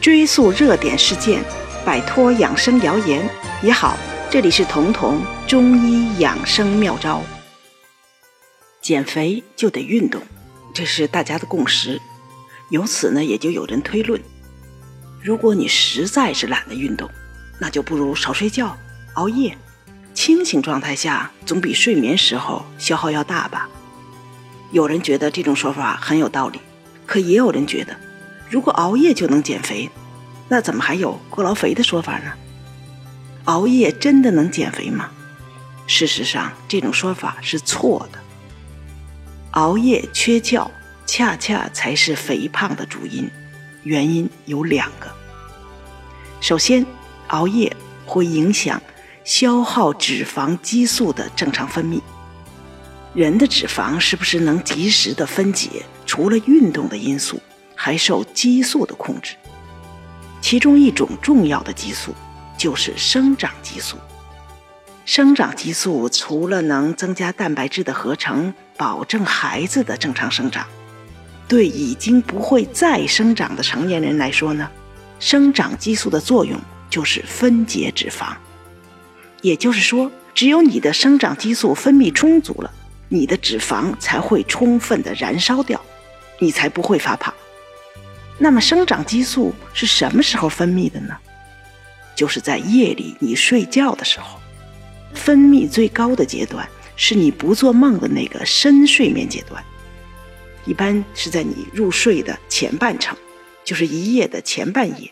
追溯热点事件，摆脱养生谣言也好。这里是彤彤中医养生妙招。减肥就得运动，这是大家的共识。由此呢，也就有人推论：如果你实在是懒得运动，那就不如少睡觉、熬夜。清醒状态下总比睡眠时候消耗要大吧？有人觉得这种说法很有道理，可也有人觉得，如果熬夜就能减肥，那怎么还有过劳肥的说法呢？熬夜真的能减肥吗？事实上，这种说法是错的。熬夜缺觉，恰恰才是肥胖的主因。原因有两个。首先，熬夜会影响消耗脂肪激素的正常分泌。人的脂肪是不是能及时的分解？除了运动的因素，还受激素的控制。其中一种重要的激素就是生长激素。生长激素除了能增加蛋白质的合成，保证孩子的正常生长，对已经不会再生长的成年人来说呢，生长激素的作用就是分解脂肪。也就是说，只有你的生长激素分泌充足了，你的脂肪才会充分的燃烧掉，你才不会发胖。那么，生长激素是什么时候分泌的呢？就是在夜里你睡觉的时候。分泌最高的阶段是你不做梦的那个深睡眠阶段，一般是在你入睡的前半程，就是一夜的前半夜。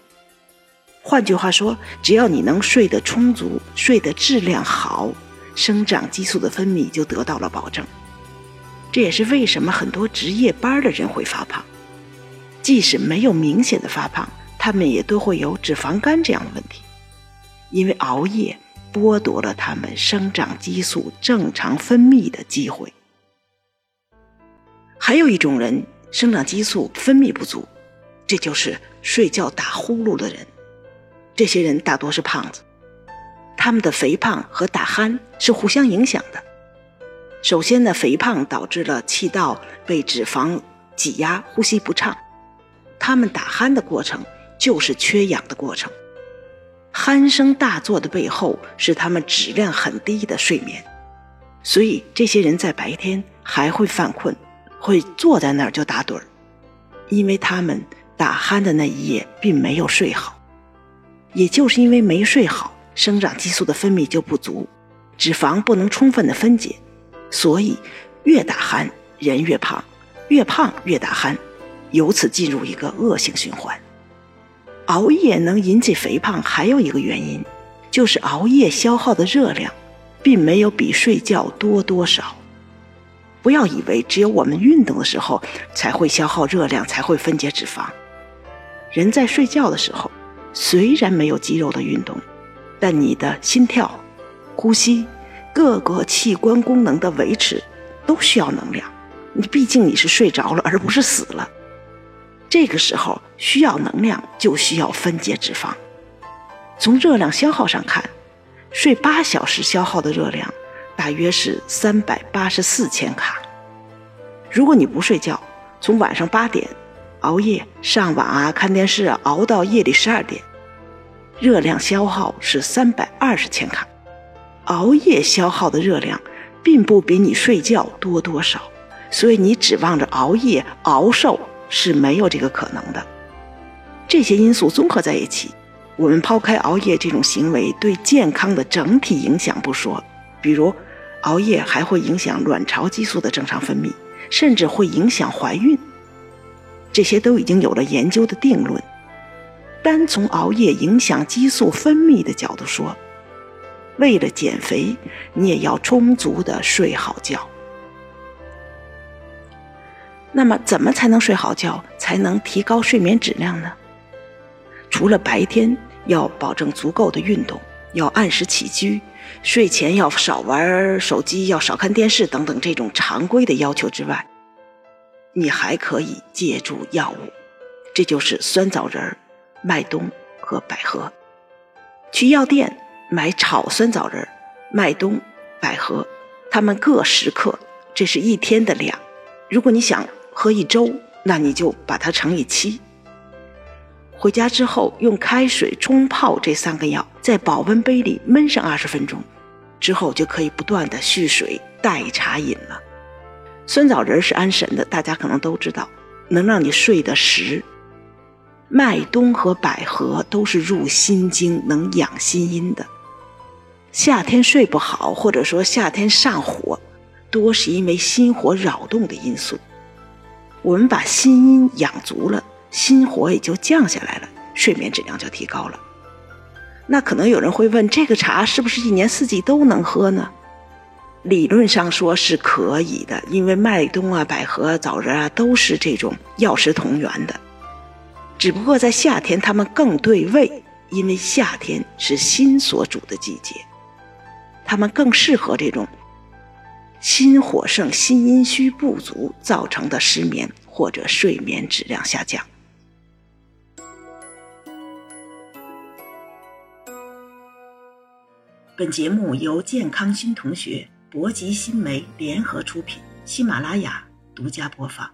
换句话说，只要你能睡得充足、睡得质量好，生长激素的分泌就得到了保证。这也是为什么很多值夜班的人会发胖，即使没有明显的发胖，他们也都会有脂肪肝这样的问题，因为熬夜。剥夺了他们生长激素正常分泌的机会。还有一种人生长激素分泌不足，这就是睡觉打呼噜的人。这些人大多是胖子，他们的肥胖和打鼾是互相影响的。首先呢，肥胖导致了气道被脂肪挤压，呼吸不畅。他们打鼾的过程就是缺氧的过程。鼾声大作的背后是他们质量很低的睡眠，所以这些人在白天还会犯困，会坐在那儿就打盹儿，因为他们打鼾的那一夜并没有睡好。也就是因为没睡好，生长激素的分泌就不足，脂肪不能充分的分解，所以越打鼾人越胖，越胖越打鼾，由此进入一个恶性循环。熬夜能引起肥胖，还有一个原因，就是熬夜消耗的热量，并没有比睡觉多多少。不要以为只有我们运动的时候才会消耗热量，才会分解脂肪。人在睡觉的时候，虽然没有肌肉的运动，但你的心跳、呼吸、各个器官功能的维持，都需要能量。你毕竟你是睡着了，而不是死了。这个时候需要能量，就需要分解脂肪。从热量消耗上看，睡八小时消耗的热量大约是三百八十四千卡。如果你不睡觉，从晚上八点熬夜上网啊、看电视啊，熬到夜里十二点，热量消耗是三百二十千卡。熬夜消耗的热量并不比你睡觉多多少，所以你指望着熬夜熬瘦。是没有这个可能的。这些因素综合在一起，我们抛开熬夜这种行为对健康的整体影响不说，比如熬夜还会影响卵巢激素的正常分泌，甚至会影响怀孕。这些都已经有了研究的定论。单从熬夜影响激素分泌的角度说，为了减肥，你也要充足的睡好觉。那么，怎么才能睡好觉，才能提高睡眠质量呢？除了白天要保证足够的运动，要按时起居，睡前要少玩手机，要少看电视等等这种常规的要求之外，你还可以借助药物，这就是酸枣仁、麦冬和百合。去药店买炒酸枣仁、麦冬、百合，它们各十克，这是一天的量。如果你想，喝一周，那你就把它乘以七，回家之后用开水冲泡这三个药，在保温杯里焖上二十分钟，之后就可以不断的蓄水代茶饮了。酸枣仁是安神的，大家可能都知道，能让你睡得实。麦冬和百合都是入心经、能养心阴的。夏天睡不好，或者说夏天上火，多是因为心火扰动的因素。我们把心阴养足了，心火也就降下来了，睡眠质量就提高了。那可能有人会问，这个茶是不是一年四季都能喝呢？理论上说是可以的，因为麦冬啊、百合、啊枣仁啊都是这种药食同源的。只不过在夏天，它们更对胃，因为夏天是心所主的季节，它们更适合这种心火盛、心阴虚不足造成的失眠或者睡眠质量下降。本节目由健康新同学、博吉新媒联合出品，喜马拉雅独家播放。